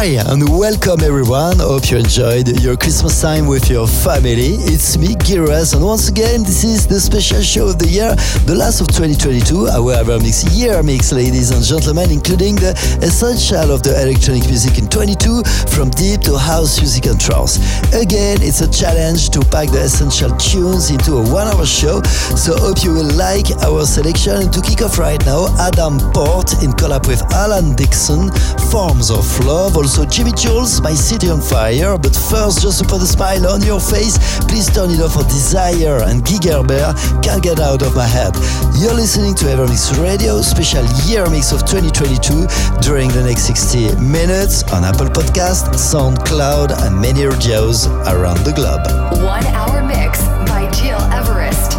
Hi and welcome everyone. Hope you enjoyed your Christmas time with your family. It's me, Giras, and once again, this is the special show of the year, the last of 2022, our Evermix Year Mix, ladies and gentlemen, including the essential of the electronic music in 22, from deep to house music and trance. Again, it's a challenge to pack the essential tunes into a one-hour show, so hope you will like our selection. And to kick off right now, Adam Port in collab with Alan Dixon, Forms of Love also Jimi Jules, My City on Fire. But first, just to put a smile on your face, please turn it off for Desire and Gigerber Can't Get Out of My Head. You're listening to Evermix Radio, special year mix of 2022 during the next 60 minutes on Apple Podcast, SoundCloud, and many radios around the globe. One hour mix by Gil Everest.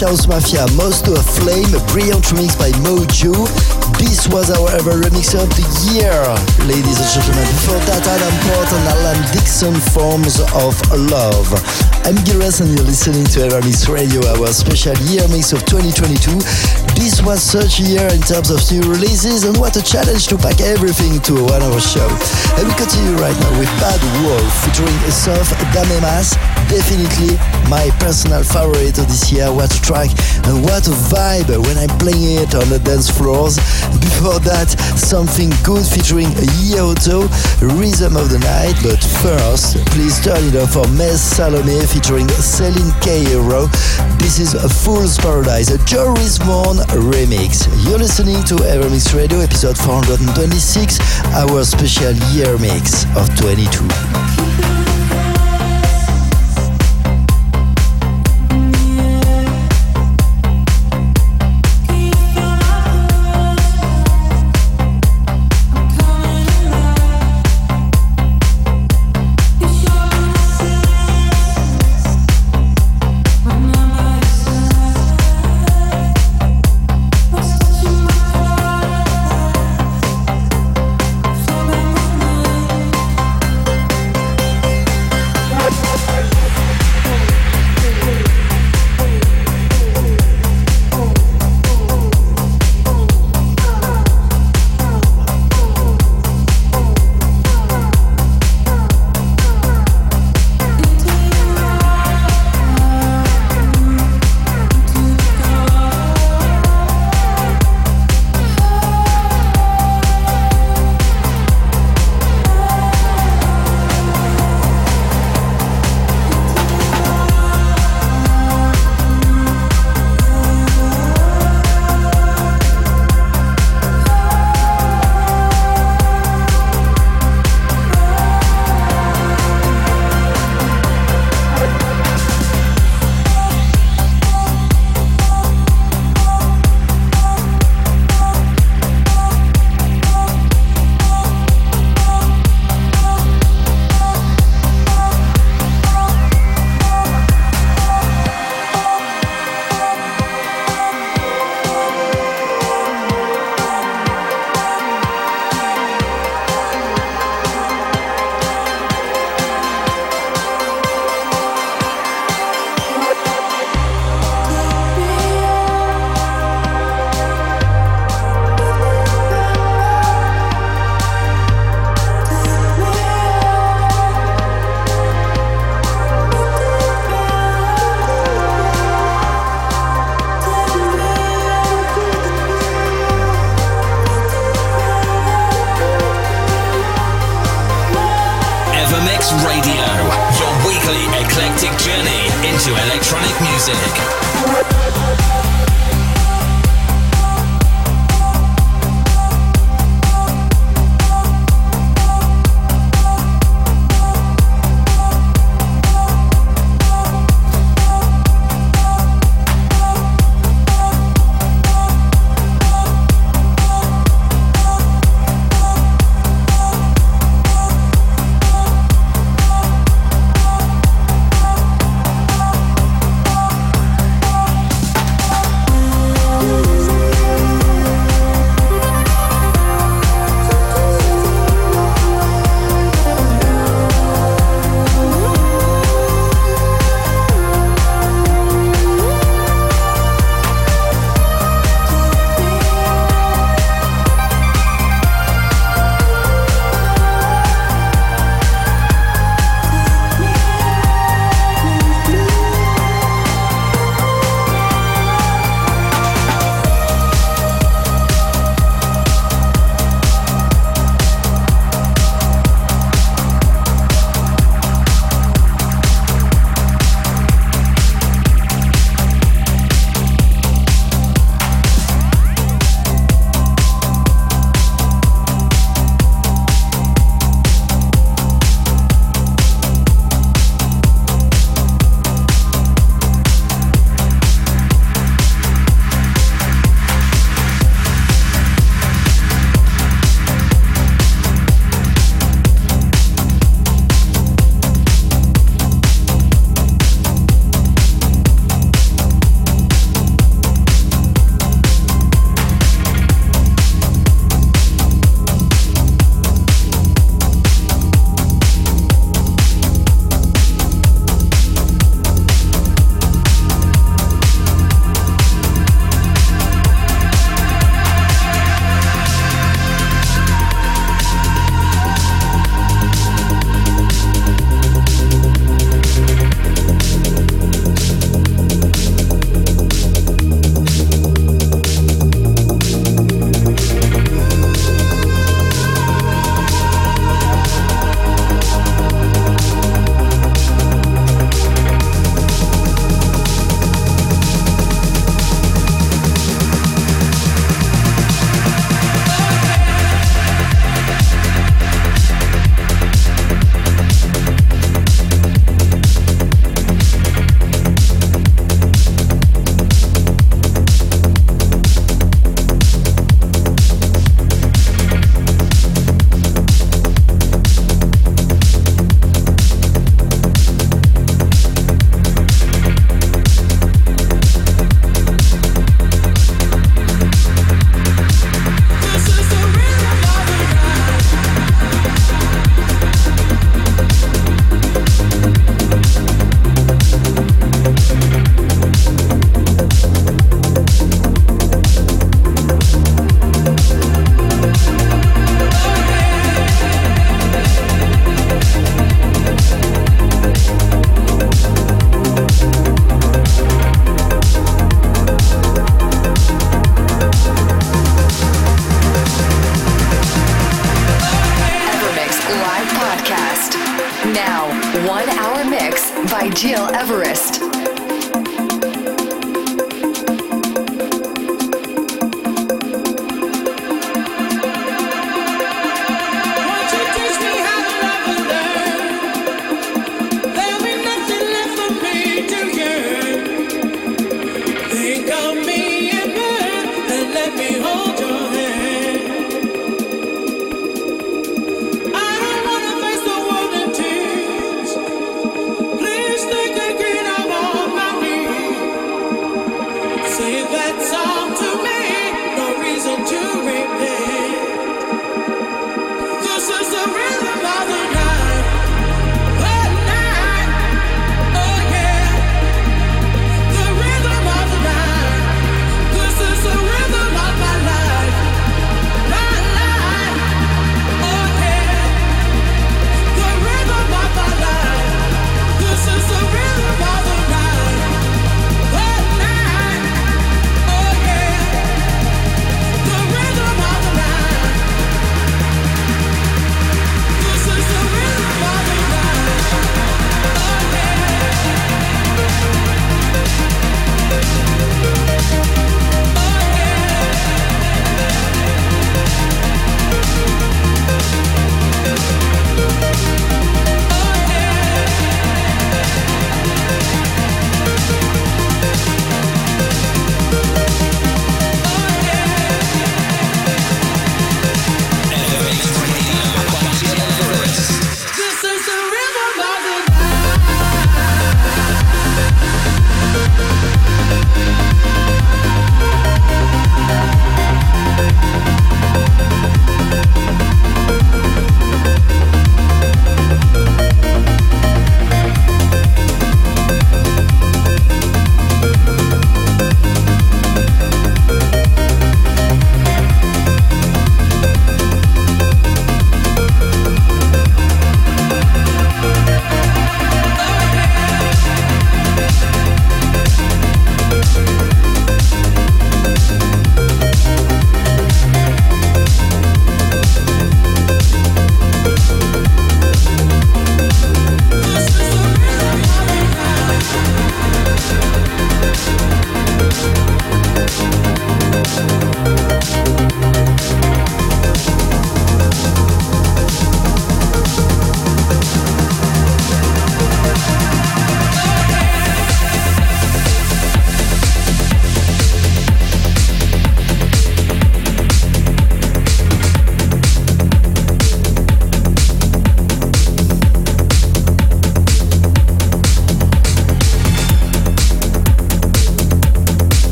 House Mafia, Moth to a Flame, a brilliant remix by Mojo. This was our ever remix of the year, ladies and gentlemen. Before that, Adam Port and Alan Dixon, Forms of Love. I'm Giras and you're listening to Evermix Radio, our special year mix of 2022. This was such a year in terms of new releases and what a challenge to pack everything into a one hour show. And we continue right now with Bad Wolf featuring Soft Damemas definitely my personal favorite of this year. What a track and what a vibe when I'm playing it on the dance floors. Before that, something good featuring Yioto, Rhythm of the Night. But first, please turn it off for Mess Salome featuring Celine Cairo. This is a Fool's Paradise, a Joris Voorn remix. You're listening to Evermix Radio, episode 426, our special year mix of 22.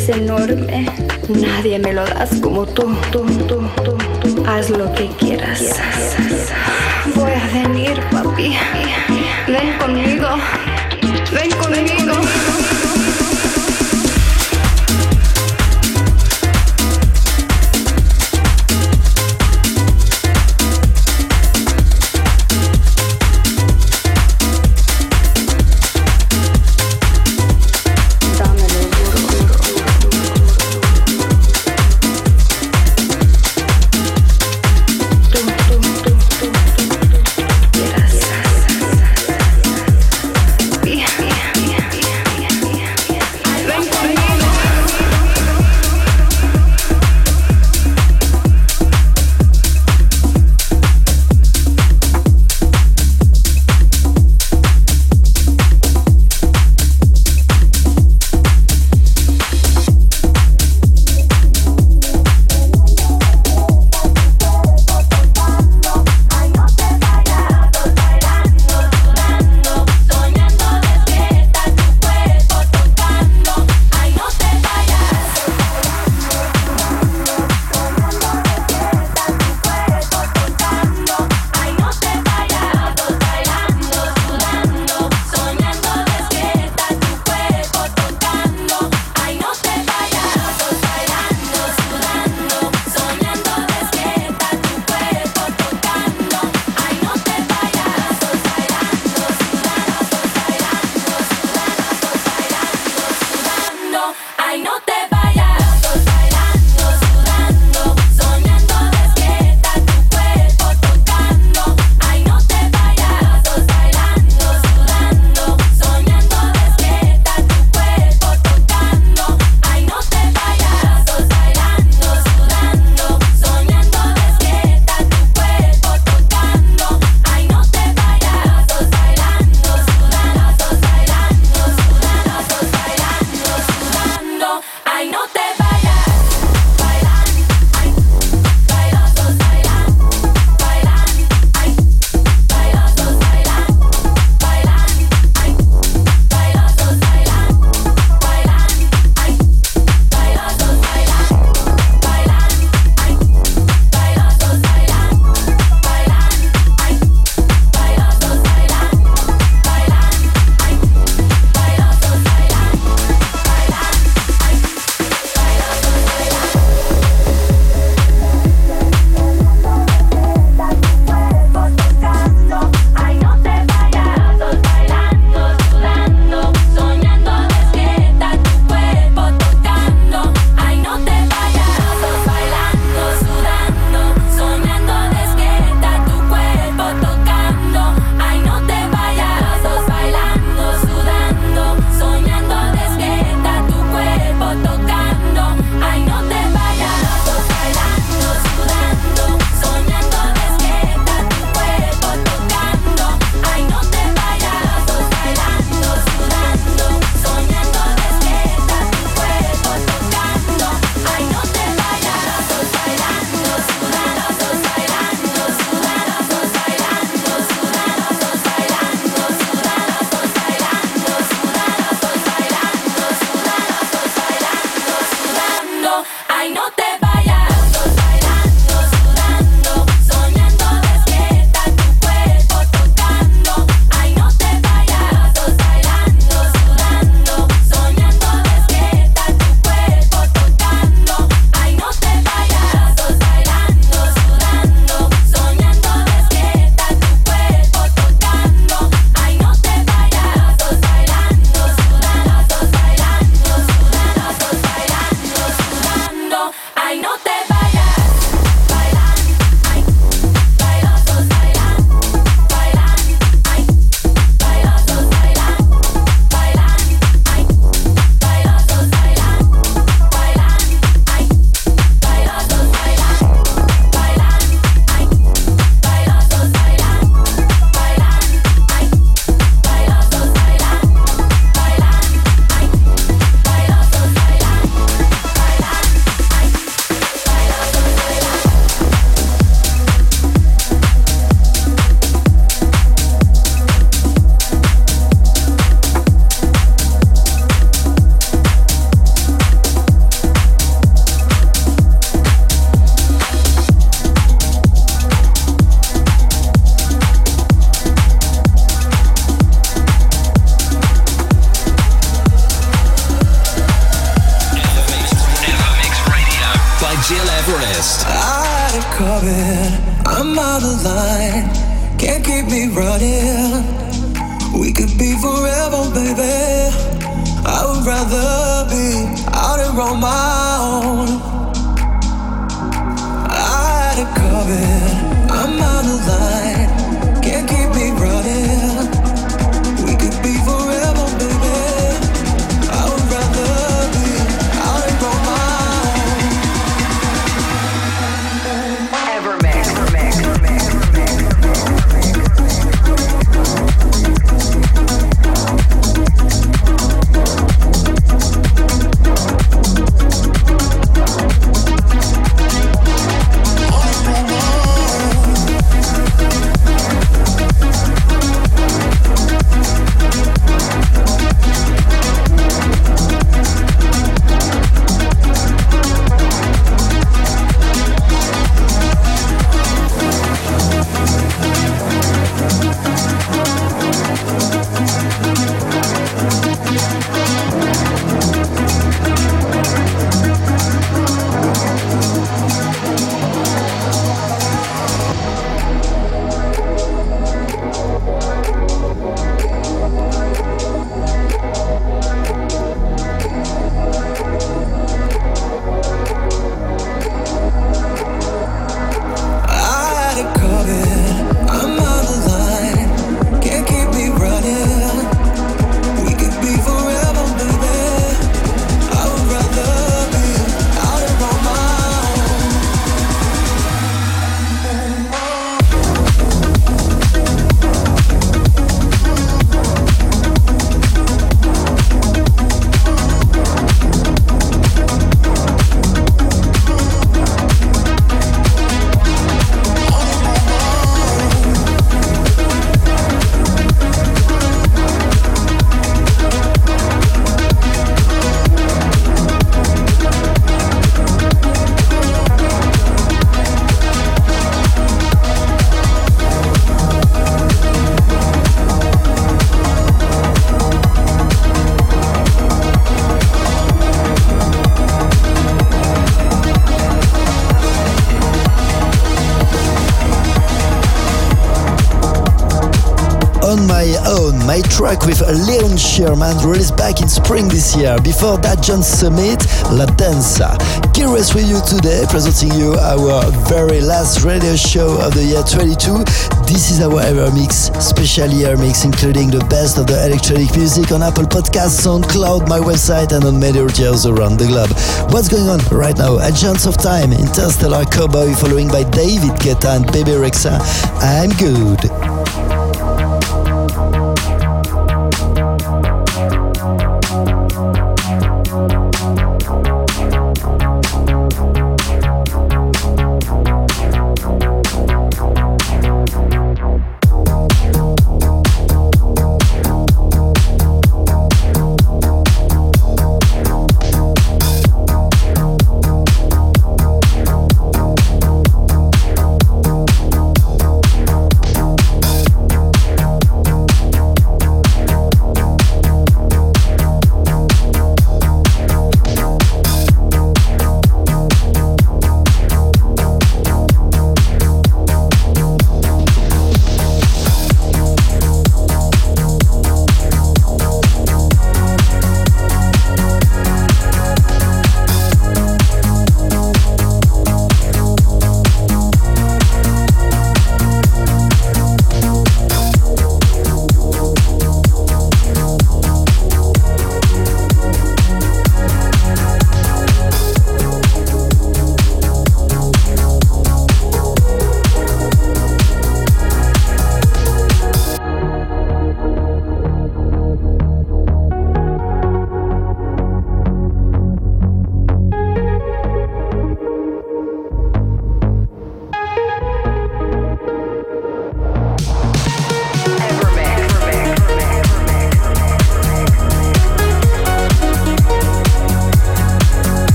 Es enorme. Nadie me lo das como tú, tú, tú, tú, tú. Haz lo que quieras. Voy a venir, papi. Ven conmigo. Track with Leon Sherman released back in spring this year. Before that, John Summit, La Danza. Curious with you today, presenting you our very last radio show of the year 22. This is our Ever Mix, special year mix, including the best of the electronic music on Apple Podcasts, SoundCloud, my website, and on many radios around the globe. What's going on right now? Agents of Time, Interstellar Cowboy, following by David Guetta and Bebe Rexha. I'm good.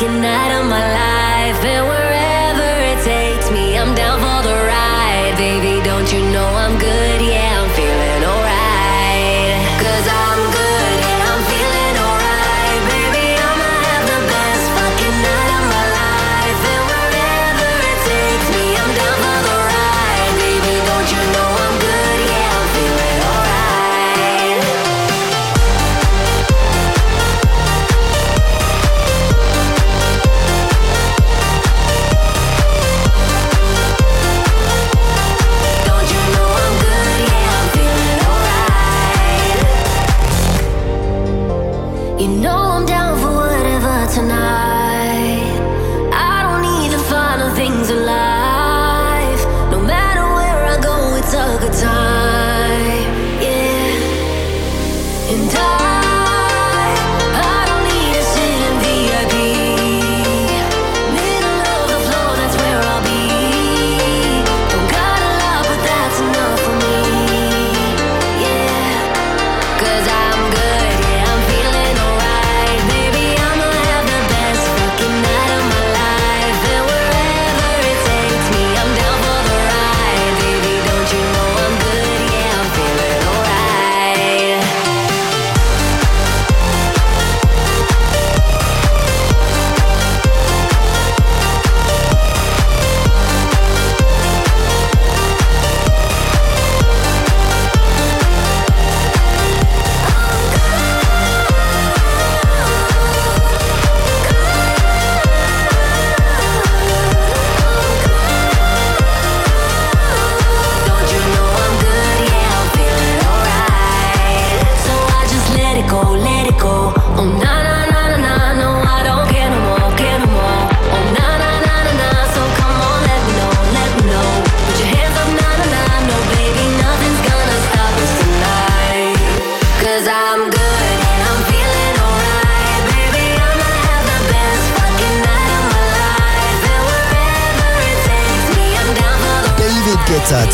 looking at all my life.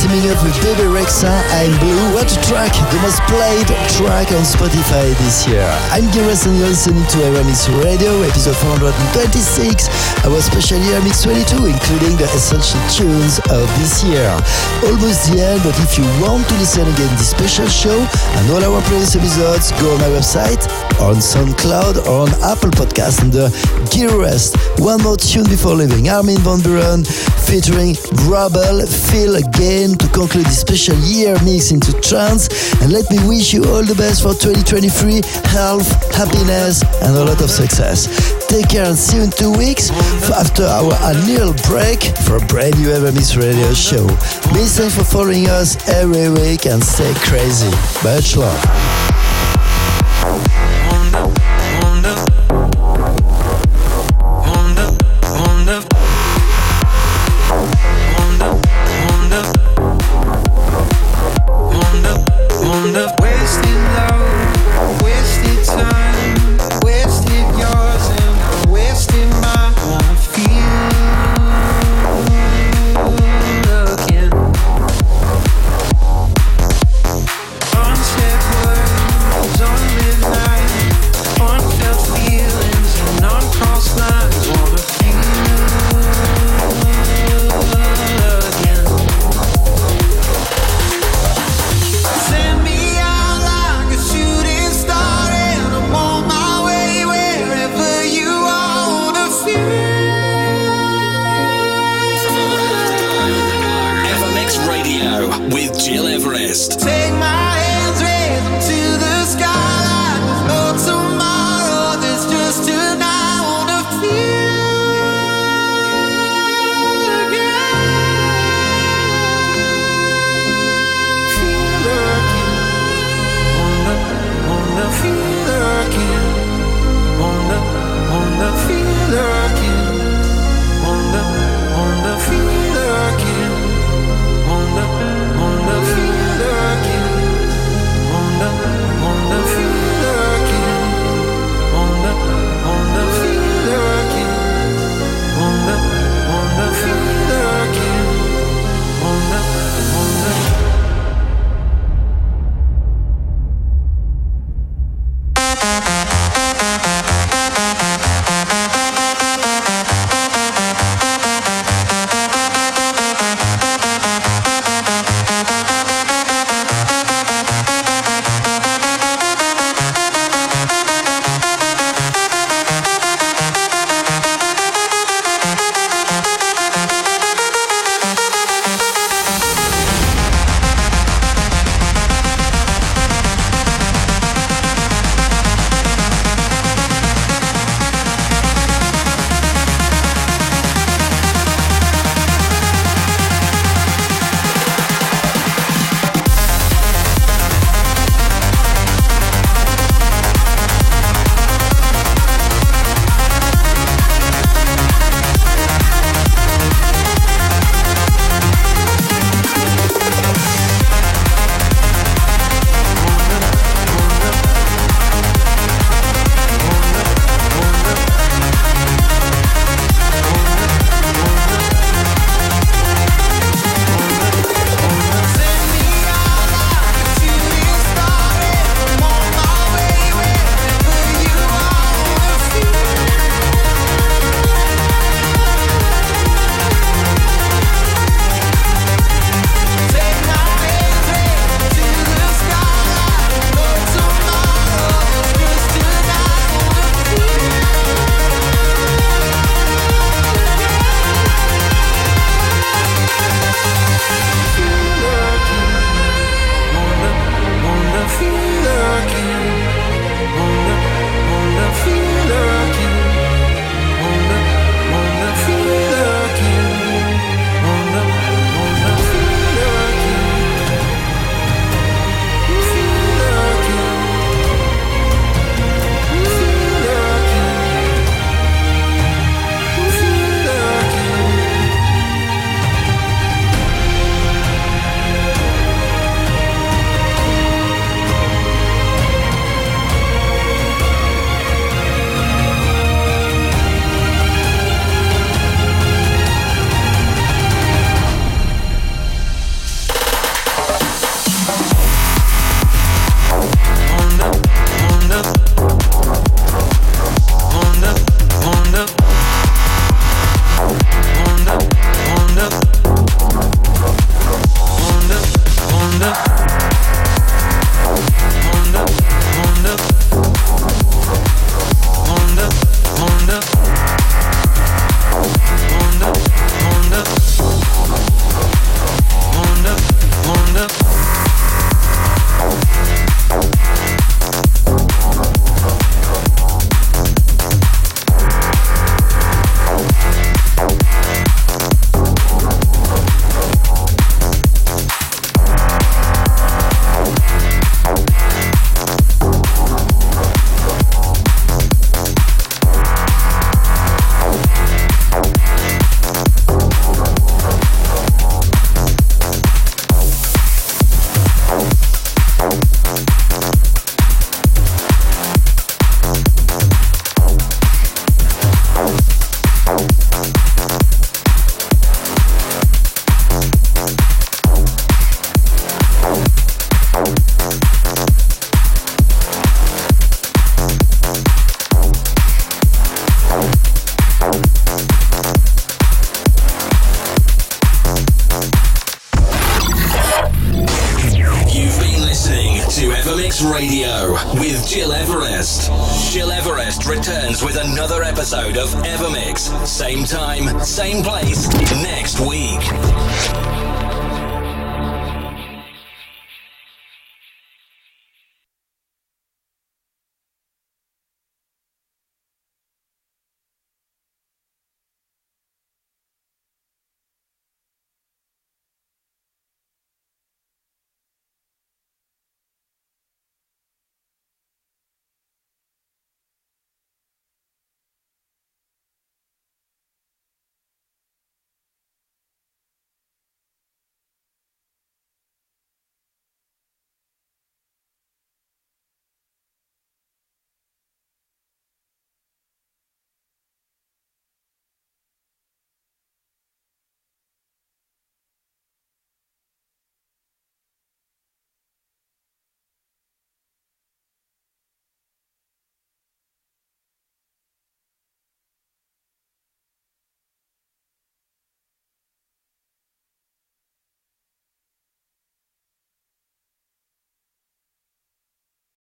Teaming up with Bebe Rexha and Blue. What a track! The most played track on Spotify this year. I'm and you're listening to EverMix Radio, episode 426, our special year mix 22, including the essential tunes of this year. Almost the end, but if you want to listen again this special show and all our previous episodes, go on my website, on SoundCloud, or on Apple Podcast under uh, Gil Everest. One more tune before leaving. Armin van Buuren featuring Wrabel, Feel Again to conclude this special year mix into trance. And let me wish you all the best for 2023, health, happiness, and a lot of success. Take care and see you in two weeks after our annual break for a brand new Evermix radio show. Many thanks for following us every week and stay crazy. Much love. with Gil Everest. Take my